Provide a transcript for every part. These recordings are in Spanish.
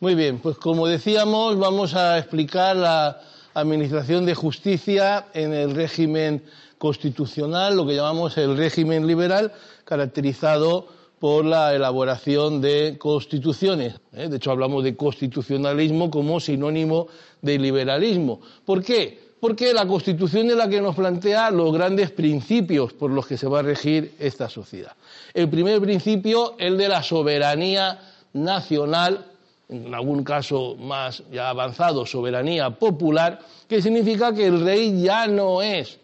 Muy bien, pues como decíamos, vamos a explicar la administración de justicia en el régimen constitucional, lo que llamamos el régimen liberal, caracterizado por la elaboración de constituciones. ¿eh? De hecho, hablamos de constitucionalismo como sinónimo de liberalismo. ¿Por qué? Porque la Constitución es la que nos plantea los grandes principios por los que se va a regir esta sociedad. El primer principio, el de la soberanía nacional, en algún caso más ya avanzado, soberanía popular, que significa que el rey ya no es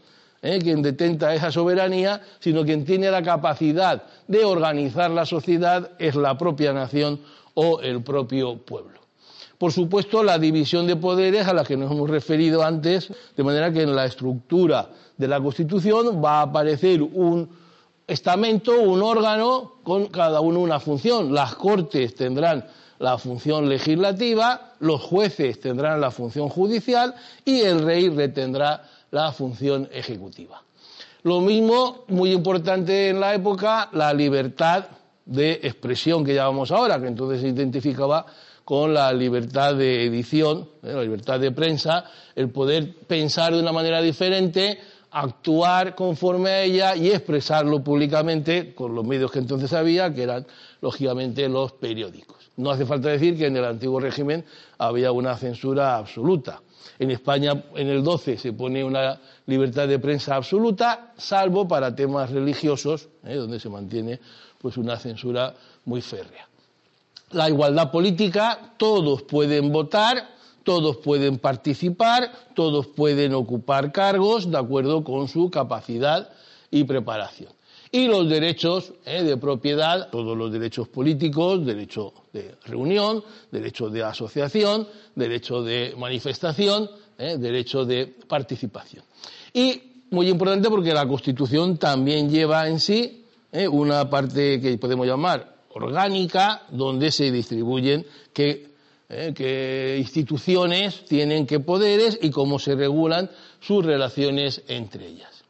¿eh? quien detenta esa soberanía, sino quien tiene la capacidad de organizar la sociedad es la propia nación o el propio pueblo. Por supuesto, la división de poderes a la que nos hemos referido antes, de manera que en la estructura de la Constitución va a aparecer un estamento, un órgano, con cada uno una función. Las Cortes tendrán la función legislativa, los jueces tendrán la función judicial y el rey retendrá la función ejecutiva. Lo mismo, muy importante en la época, la libertad de expresión que llamamos ahora, que entonces se identificaba con la libertad de edición, ¿eh? la libertad de prensa, el poder pensar de una manera diferente, actuar conforme a ella y expresarlo públicamente con los medios que entonces había, que eran lógicamente los periódicos. No hace falta decir que en el antiguo régimen había una censura absoluta. En España, en el 12, se pone una libertad de prensa absoluta, salvo para temas religiosos, ¿eh? donde se mantiene pues, una censura muy férrea. La igualdad política, todos pueden votar, todos pueden participar, todos pueden ocupar cargos de acuerdo con su capacidad y preparación y los derechos eh, de propiedad, todos los derechos políticos, derecho de reunión, derecho de asociación, derecho de manifestación, eh, derecho de participación. Y muy importante porque la Constitución también lleva en sí eh, una parte que podemos llamar orgánica, donde se distribuyen qué, qué instituciones tienen qué poderes y cómo se regulan sus relaciones entre ellas.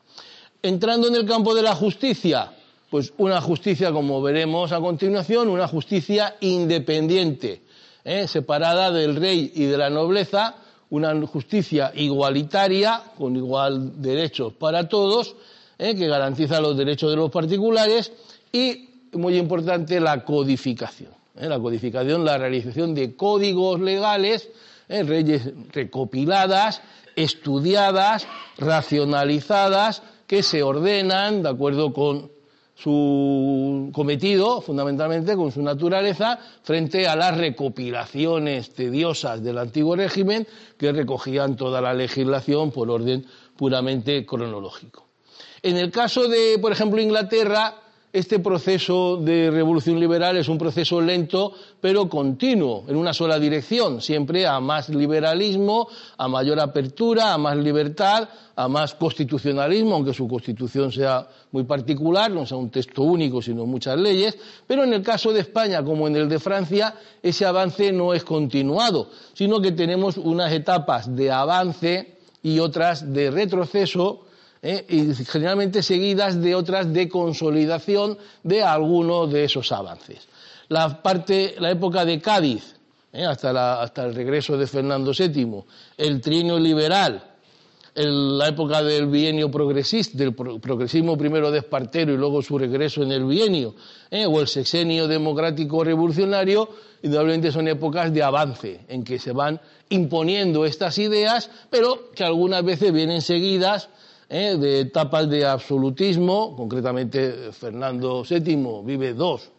Entrando en el campo de la justicia, pues una justicia, como veremos a continuación, una justicia independiente, ¿eh? separada del rey y de la nobleza, una justicia igualitaria, con igual derechos para todos, ¿eh? que garantiza los derechos de los particulares y, muy importante, la codificación. ¿eh? La codificación, la realización de códigos legales, leyes recopiladas, estudiadas, racionalizadas, que se ordenan de acuerdo con su cometido, fundamentalmente con su naturaleza, frente a las recopilaciones tediosas del antiguo régimen que recogían toda la legislación por orden puramente cronológico. En el caso de, por ejemplo, Inglaterra, este proceso de revolución liberal es un proceso lento pero continuo, en una sola dirección, siempre a más liberalismo, a mayor apertura, a más libertad, a más constitucionalismo, aunque su constitución sea muy particular, no sea un texto único, sino muchas leyes. Pero en el caso de España, como en el de Francia, ese avance no es continuado, sino que tenemos unas etapas de avance y otras de retroceso ¿eh? y generalmente seguidas de otras de consolidación de algunos de esos avances. La, parte, la época de Cádiz, ¿eh? hasta, hasta, el regreso de Fernando VII, el trienio liberal, la época del bienio progresista, del progresismo primero de Espartero y luego su regreso en el bienio, ¿eh? o el sexenio democrático revolucionario, indudablemente son épocas de avance, en que se van imponiendo estas ideas, pero que algunas veces vienen seguidas ¿eh? de etapas de absolutismo, concretamente Fernando VII vive dos,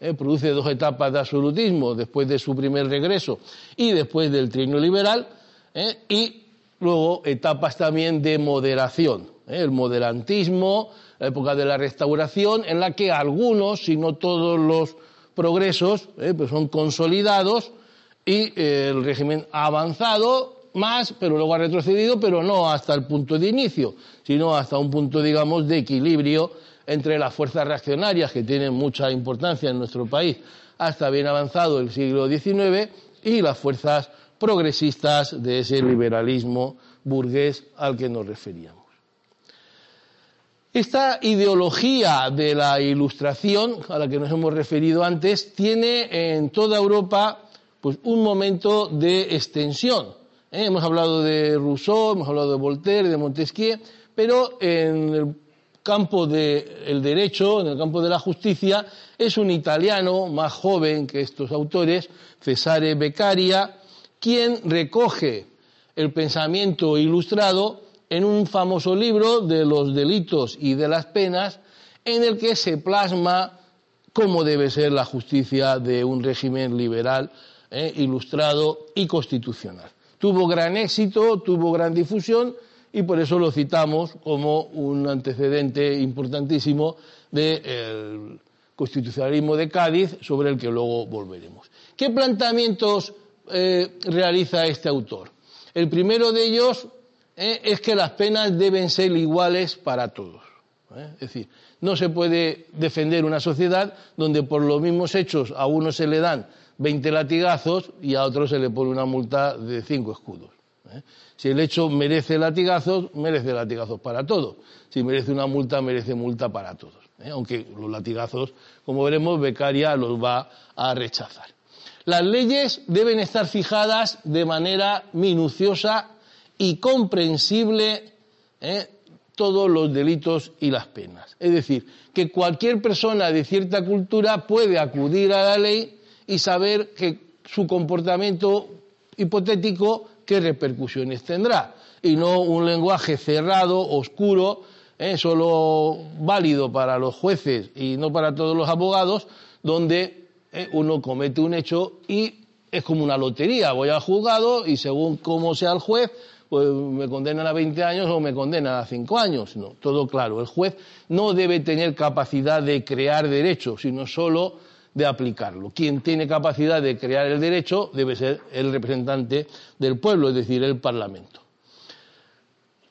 ¿eh? produce dos etapas de absolutismo después de su primer regreso y después del trienio liberal, ¿eh? y luego etapas también de moderación, el moderantismo, la época de la restauración, en la que algunos, si no todos los progresos, eh, pues son consolidados y eh, el régimen ha avanzado más, pero luego ha retrocedido, pero no hasta el punto de inicio, sino hasta un punto, digamos, de equilibrio entre las fuerzas reaccionarias, que tienen mucha importancia en nuestro país, hasta bien avanzado el siglo XIX, y las fuerzas progresistas de ese liberalismo burgués al que nos referíamos. Esta ideología de la ilustración, a la que nos hemos referido antes, tiene en toda Europa pues, un momento de extensión. ¿Eh? Hemos hablado de Rousseau, hemos hablado de Voltaire, de Montesquieu, pero en el campo del derecho, en el campo de la justicia, es un italiano más joven que estos autores, Cesare Beccaria, quien recoge el pensamiento ilustrado en un famoso libro de los delitos y de las penas, en el que se plasma cómo debe ser la justicia de un régimen liberal, eh, ilustrado y constitucional. Tuvo gran éxito, tuvo gran difusión y por eso lo citamos como un antecedente importantísimo del constitucionalismo de Cádiz, sobre el que luego volveremos. ¿Qué planteamientos eh, realiza este autor? El primero de ellos eh, es que las penas deben ser iguales para todos. ¿eh? Es decir, no se puede defender una sociedad donde por los mismos hechos a uno se le dan 20 latigazos y a otro se le pone una multa de 5 escudos. Si el hecho merece latigazos, merece latigazos para todos. Si merece una multa, merece multa para todos. Aunque los latigazos, como veremos, Becaria los va a rechazar. Las leyes deben estar fijadas de manera minuciosa y comprensible ¿eh? todos los delitos y las penas. Es decir, que cualquier persona de cierta cultura puede acudir a la ley y saber que su comportamiento hipotético qué repercusiones tendrá y no un lenguaje cerrado, oscuro, ¿eh? solo válido para los jueces y no para todos los abogados, donde ¿eh? uno comete un hecho y es como una lotería. Voy al juzgado y según cómo sea el juez, pues me condenan a 20 años o me condenan a 5 años. No, todo claro. El juez no debe tener capacidad de crear derecho, sino solo de aplicarlo. Quien tiene capacidad de crear el derecho debe ser el representante del pueblo, es decir, el Parlamento.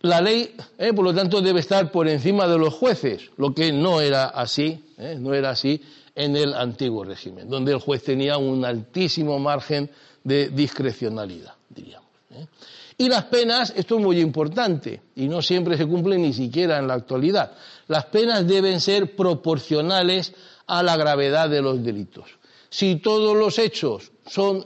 La ley, ¿eh? por lo tanto, debe estar por encima de los jueces, lo que no era así, ¿eh? no era así en el antiguo régimen, donde el juez tenía un altísimo margen de discrecionalidad, diríamos. ¿eh? Y las penas, esto es muy importante, y no siempre se cumple ni siquiera en la actualidad. Las penas deben ser proporcionales a la gravedad de los delitos. Si todos los hechos son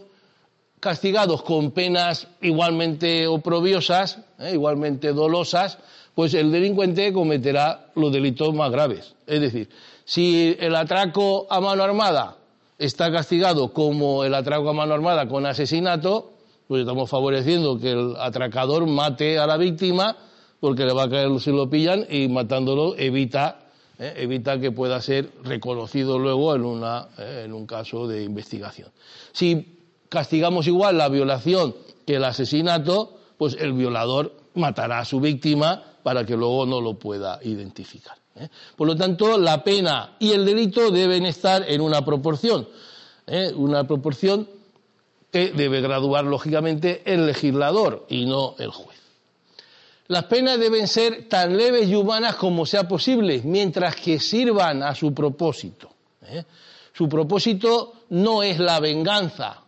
castigados con penas igualmente oprobiosas, ¿eh? igualmente dolosas, pues el delincuente cometerá los delitos más graves. Es decir, si el atraco a mano armada está castigado como el atraco a mano armada con asesinato, pues estamos favoreciendo que el atracador mate a la víctima porque le va a caer si lo pillan y matándolo evita, eh, evita que pueda ser reconocido luego en, una, eh, en un caso de investigación. Si castigamos igual la violación que el asesinato, pues el violador matará a su víctima para que luego no lo pueda identificar. ¿eh? Por lo tanto, la pena y el delito deben estar en una proporción, una proporción que debe graduar lógicamente el legislador y no el juez. Las penas deben ser tan leves y humanas como sea posible, mientras que sirvan a su propósito. ¿eh? Su propósito no es la venganza,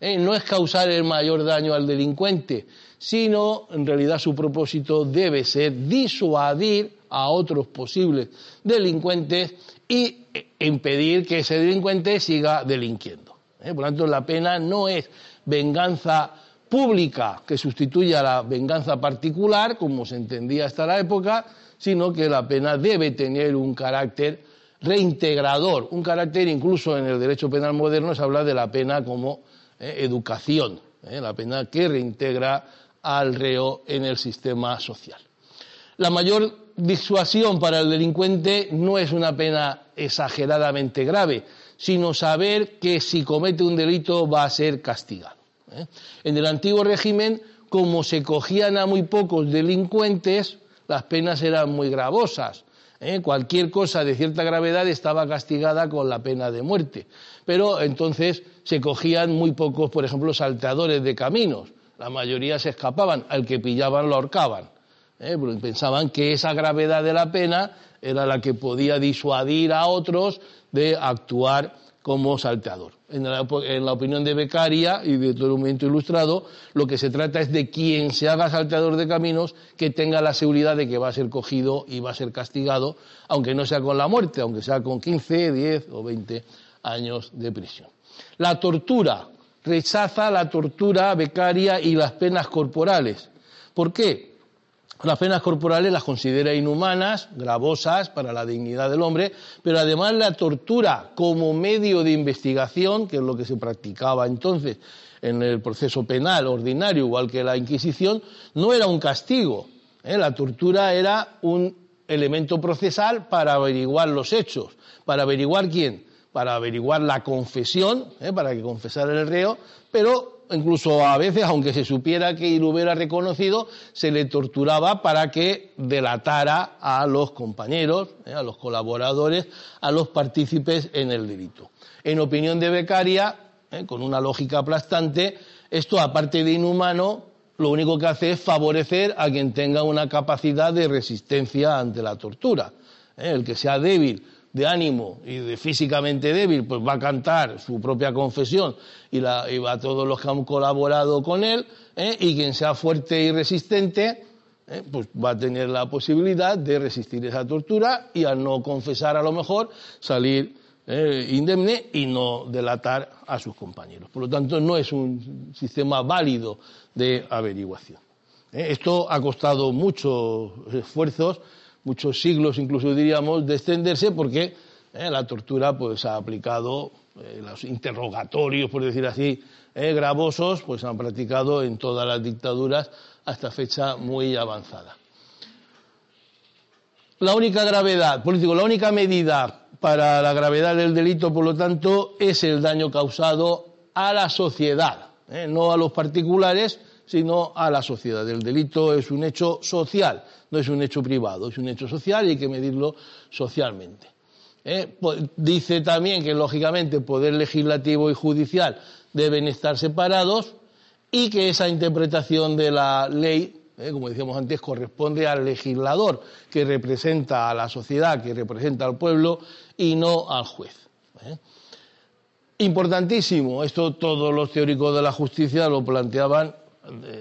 no es causar el mayor daño al delincuente, sino en realidad su propósito debe ser disuadir a otros posibles delincuentes y impedir que ese delincuente siga delinquiendo. ¿eh? Por lo tanto, la pena no es venganza pública que sustituya a la venganza particular, como se entendía hasta la época, sino que la pena debe tener un carácter reintegrador, un carácter incluso en el derecho penal moderno se habla de la pena como eh, educación, ¿eh? la pena que reintegra al reo en el sistema social. La mayor disuasión para el delincuente no es una pena exageradamente grave, sino saber que si comete un delito va a ser castigado. ¿Eh? En el antiguo régimen, como se cogían a muy pocos delincuentes, las penas eran muy gravosas. ¿eh? Cualquier cosa de cierta gravedad estaba castigada con la pena de muerte. Pero entonces se cogían muy pocos, por ejemplo, salteadores de caminos. La mayoría se escapaban, al que pillaban lo ahorcaban. ¿eh? pensaban que esa gravedad de la pena era la que podía disuadir a otros de actuar como salteador. En la, opinión de Becaria y de todo el movimiento ilustrado, lo que se trata es de quien se haga salteador de caminos que tenga la seguridad de que va a ser cogido y va a ser castigado, aunque no sea con la muerte, aunque sea con 15, 10 o 20 años de prisión. La tortura. Rechaza la tortura becaria y las penas corporales. ¿Por qué? Las penas corporales las considera inhumanas, gravosas para la dignidad del hombre, pero además la tortura como medio de investigación, que es lo que se practicaba entonces en el proceso penal ordinario, igual que la Inquisición, no era un castigo. ¿eh? La tortura era un elemento procesal para averiguar los hechos, para averiguar quién, para averiguar la confesión, ¿eh? para que confesara el reo, pero incluso a veces, aunque se supiera que lo hubiera reconocido, se le torturaba para que delatara a los compañeros, eh, a los colaboradores, a los partícipes en el delito. En opinión de Becaria, eh, con una lógica aplastante, esto, aparte de inhumano, lo único que hace es favorecer a quien tenga una capacidad de resistencia ante la tortura. Eh, el que sea débil de ánimo y de físicamente débil, pues va a cantar su propia confesión y, la, va a todos los que han colaborado con él, ¿eh? y quien sea fuerte y resistente, ¿eh? pues va a tener la posibilidad de resistir esa tortura y al no confesar a lo mejor salir ¿eh? indemne y no delatar a sus compañeros. Por lo tanto, no es un sistema válido de averiguación. Esto ha costado muchos esfuerzos muchos siglos, incluso diríamos, de extenderse porque eh, la tortura pues ha aplicado eh, los interrogatorios, por decir así, eh, gravosos, pues han practicado en todas las dictaduras hasta fecha muy avanzada. La única gravedad, político, la única medida para la gravedad del delito, por lo tanto, es el daño causado a la sociedad, no a los particulares, sino a la sociedad. El delito es un hecho social, no es un hecho privado, es un hecho social y hay que medirlo socialmente. ¿Eh? Dice también que, lógicamente, poder legislativo y judicial deben estar separados y que esa interpretación de la ley, ¿eh? como decíamos antes, corresponde al legislador, que representa a la sociedad, que representa al pueblo y no al juez. ¿eh? Importantísimo, esto todos los teóricos de la justicia lo planteaban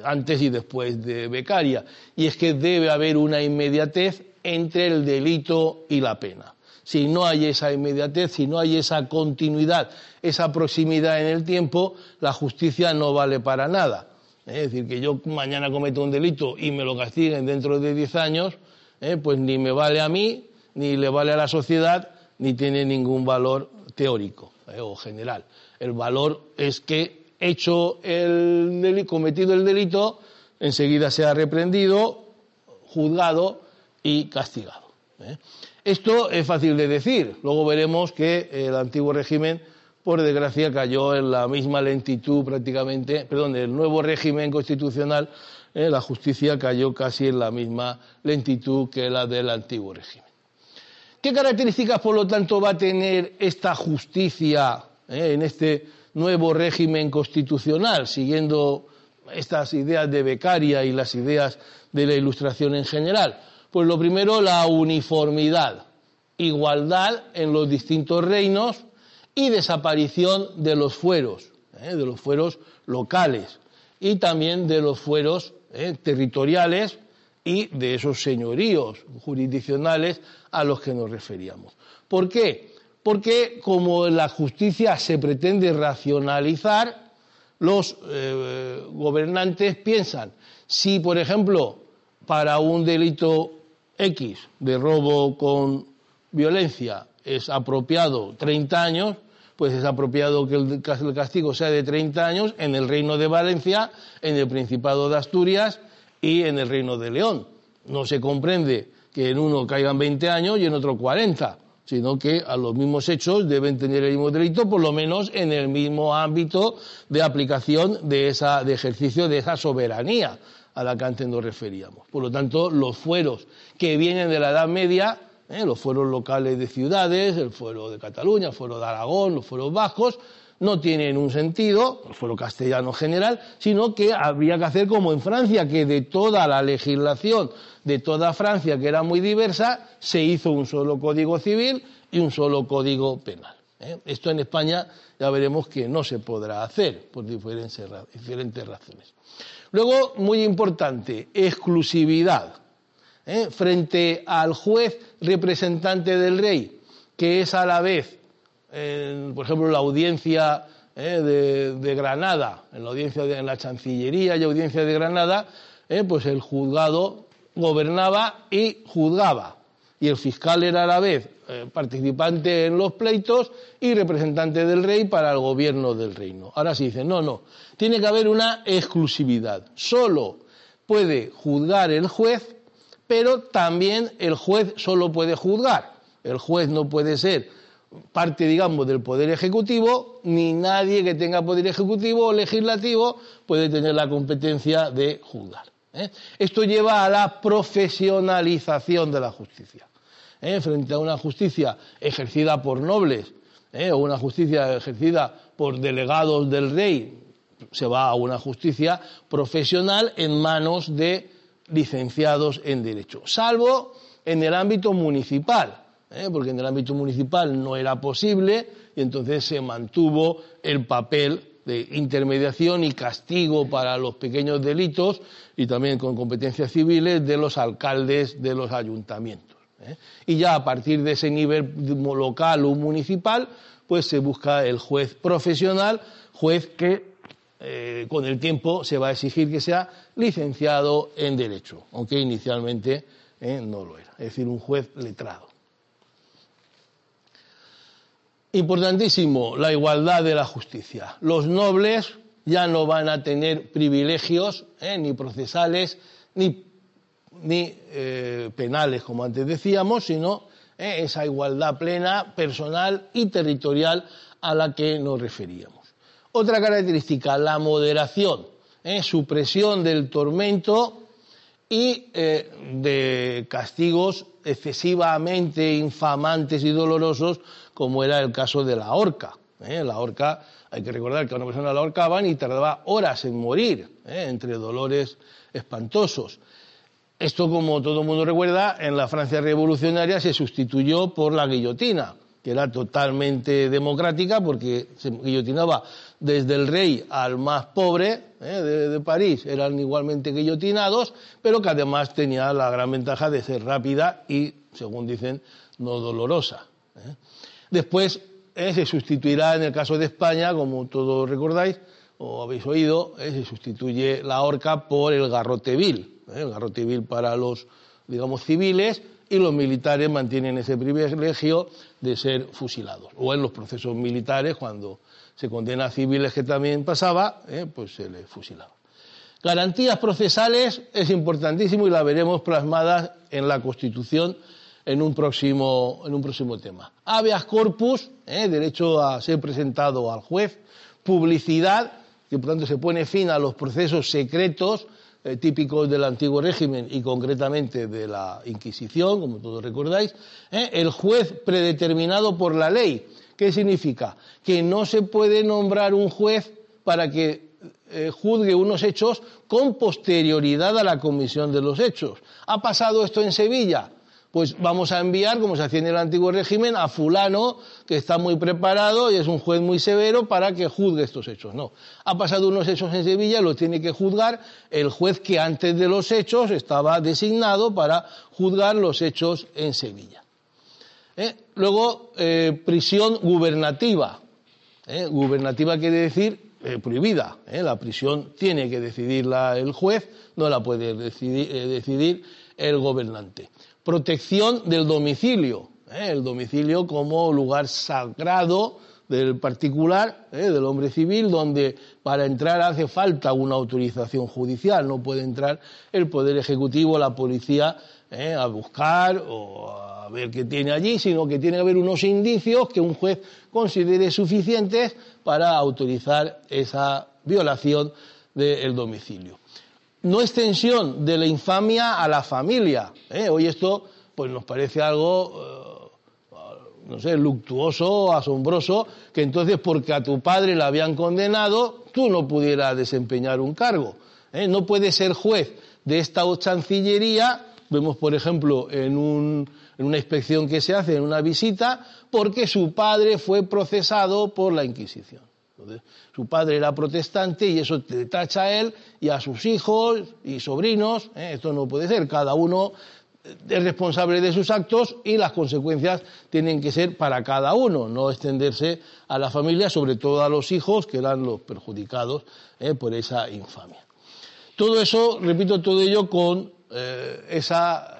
antes y después de becaria, y es que debe haber una inmediatez entre el delito y la pena. Si no hay esa inmediatez, si no hay esa continuidad, esa proximidad en el tiempo, la justicia no vale para nada. Es decir, que yo mañana cometo un delito y me lo castiguen dentro de diez años, ¿eh? pues ni me vale a mí, ni le vale a la sociedad, ni tiene ningún valor teórico ¿eh? o general. El valor es que hecho el delito, cometido el delito, enseguida sea reprendido, juzgado y castigado. ¿eh? Esto es fácil de decir. Luego veremos que el antiguo régimen, por desgracia, cayó en la misma lentitud prácticamente, perdón, el nuevo régimen constitucional, ¿eh? la justicia cayó casi en la misma lentitud que la del antiguo régimen. ¿Qué características, por lo tanto, va a tener esta justicia ¿eh? en este nuevo régimen constitucional, siguiendo estas ideas de Becaria y las ideas de la Ilustración en general? Pues lo primero, la uniformidad, igualdad en los distintos reinos y desaparición de los fueros, ¿eh? de los fueros locales y también de los fueros ¿eh? territoriales y de esos señoríos jurisdiccionales a los que nos referíamos. ¿Por qué? Porque como la justicia se pretende racionalizar, los eh, gobernantes piensan, si por ejemplo para un delito X de robo con violencia es apropiado 30 años, pues es apropiado que el castigo sea de 30 años en el Reino de Valencia, en el Principado de Asturias y en el Reino de León. No se comprende que en uno caigan 20 años y en otro 40 sino que a los mismos hechos deben tener el mismo delito, por lo menos en el mismo ámbito de aplicación de, esa, de ejercicio de esa soberanía a la que antes nos referíamos. Por lo tanto, los fueros que vienen de la Edad Media ¿eh? los fueros locales de ciudades, el fuero de Cataluña, el fuero de Aragón, los fueros bajos, no tienen un sentido, el fuero castellano general, sino que habría que hacer como en Francia, que de toda la legislación de toda Francia, que era muy diversa, se hizo un solo código civil y un solo código penal. ¿eh? Esto en España ya veremos que no se podrá hacer por diferentes, razones. Luego, muy importante, exclusividad. ¿Eh? Frente al juez representante del rey, que es a la vez, por ejemplo, la audiencia ¿eh? de, Granada, en la audiencia de la Chancillería y audiencia de Granada, pues el juzgado gobernaba y juzgaba. Y el fiscal era a la vez eh, participante en los pleitos y representante del rey para el gobierno del reino. Ahora sí dice, no, no, tiene que haber una exclusividad. Solo puede juzgar el juez, pero también el juez solo puede juzgar. El juez no puede ser parte, digamos, del poder ejecutivo, ni nadie que tenga poder ejecutivo o legislativo puede tener la competencia de juzgar. ¿eh? Esto lleva a la profesionalización de la justicia. ¿eh? Frente a una justicia ejercida por nobles ¿eh? o una justicia ejercida por delegados del rey, se va a una justicia profesional en manos de licenciados en derecho, salvo en el ámbito municipal, porque en el ámbito municipal no era posible y entonces se mantuvo el papel de intermediación y castigo para los pequeños delitos y también con competencias civiles de los alcaldes de los ayuntamientos. ¿eh? Y ya a partir de ese nivel local o municipal, pues se busca el juez profesional, juez que eh, con el tiempo se va a exigir que sea licenciado en Derecho, aunque inicialmente eh, no lo era, es decir, un juez letrado. Importantísimo, la igualdad de la justicia. Los nobles ya no van a tener privilegios, eh, ni procesales, ni, penales, como antes decíamos, sino esa igualdad plena, personal y territorial a la que nos referíamos. Otra característica, la moderación, supresión del tormento y de castigos excesivamente infamantes y dolorosos como era el caso de la horca. ¿eh? La horca, hay que recordar que a una persona la ahorcaban y tardaba horas en morir, ¿eh? entre dolores espantosos. Esto, como todo el mundo recuerda, en la Francia revolucionaria se sustituyó por la guillotina, que era totalmente democrática porque se guillotinaba desde el rey al más pobre ¿eh? de, París, eran igualmente guillotinados, pero que además tenía la gran ventaja de ser rápida y, según dicen, no dolorosa. Después eh, se sustituirá en el caso de España, como todos recordáis o habéis oído, eh, se sustituye la horca por el garrote vil, eh, el garrote vil para los, digamos, civiles y los militares mantienen ese privilegio de ser fusilados. O en los procesos militares, cuando se condena a civiles que también pasaba, pues se les fusilaba. Garantías procesales es importantísimo y la veremos plasmadas en la Constitución en un próximo, en un próximo tema. Habeas corpus, eh, derecho a ser presentado al juez, publicidad, que por tanto se pone fin a los procesos secretos eh, típicos del antiguo régimen y concretamente de la Inquisición, como todos recordáis, eh, el juez predeterminado por la ley. ¿Qué significa? Que no se puede nombrar un juez para que juzgue unos hechos con posterioridad a la comisión de los hechos. ¿Ha pasado esto en Sevilla? pues vamos a enviar, como se hacía en el antiguo régimen, a fulano que está muy preparado y es un juez muy severo para que juzgue estos hechos. No, ha pasado unos hechos en Sevilla, lo tiene que juzgar el juez que antes de los hechos estaba designado para juzgar los hechos en Sevilla. ¿Eh? Luego, eh, prisión gubernativa. ¿Eh? Gubernativa quiere decir prohibida. La prisión tiene que decidirla el juez, no la puede decidir el gobernante protección del domicilio, el domicilio como lugar sagrado del particular, del hombre civil, donde para entrar hace falta una autorización judicial, no puede entrar el Poder Ejecutivo, la policía, a buscar o ver qué tiene allí, sino que tiene que haber unos indicios que un juez considere suficientes para autorizar esa violación del domicilio no extensión de la infamia a la familia. ¿eh? Hoy esto pues nos parece algo, eh, no sé, luctuoso, asombroso, que entonces porque a tu padre le habían condenado, tú no pudieras desempeñar un cargo. ¿eh? No puedes ser juez de esta chancillería, vemos por ejemplo en, un, en una inspección que se hace, en una visita, porque su padre fue procesado por la Inquisición. su padre era protestante y eso te tacha a él y a sus hijos y sobrinos. ¿eh? Esto no puede ser. Cada uno es responsable de sus actos y las consecuencias tienen que ser para cada uno, no extenderse a la familia, sobre todo a los hijos, que eran los perjudicados ¿eh? por esa infamia. Todo eso, repito, todo ello con eh, esa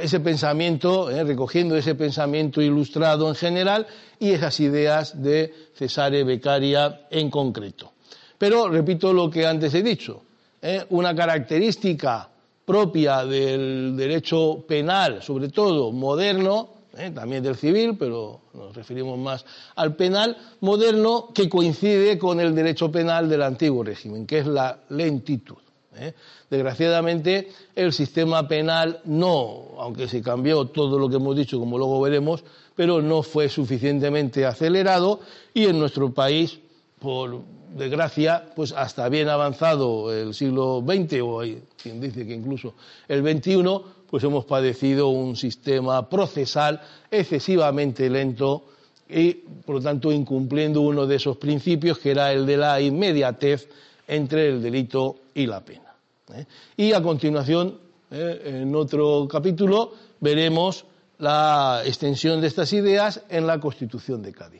ese pensamiento, eh, recogiendo ese pensamiento ilustrado en general y esas ideas de Cesare Beccaria en concreto. Pero repito lo que antes he dicho, eh, una característica propia del derecho penal, sobre todo moderno, eh, también del civil, pero nos referimos más al penal moderno, que coincide con el derecho penal del antiguo régimen, que es la lentitud. ¿Eh? Desgraciadamente, el sistema penal no, aunque se cambió todo lo que hemos dicho, como luego veremos, pero no fue suficientemente acelerado y en nuestro país, por desgracia, pues hasta bien avanzado el siglo XX, o hay quien dice que incluso el XXI, pues hemos padecido un sistema procesal excesivamente lento y, por lo tanto, incumpliendo uno de esos principios, que era el de la inmediatez entre el delito y la pena. ¿Eh? Y a continuación, ¿eh? en otro capítulo, veremos la extensión de estas ideas en la Constitución de Cádiz.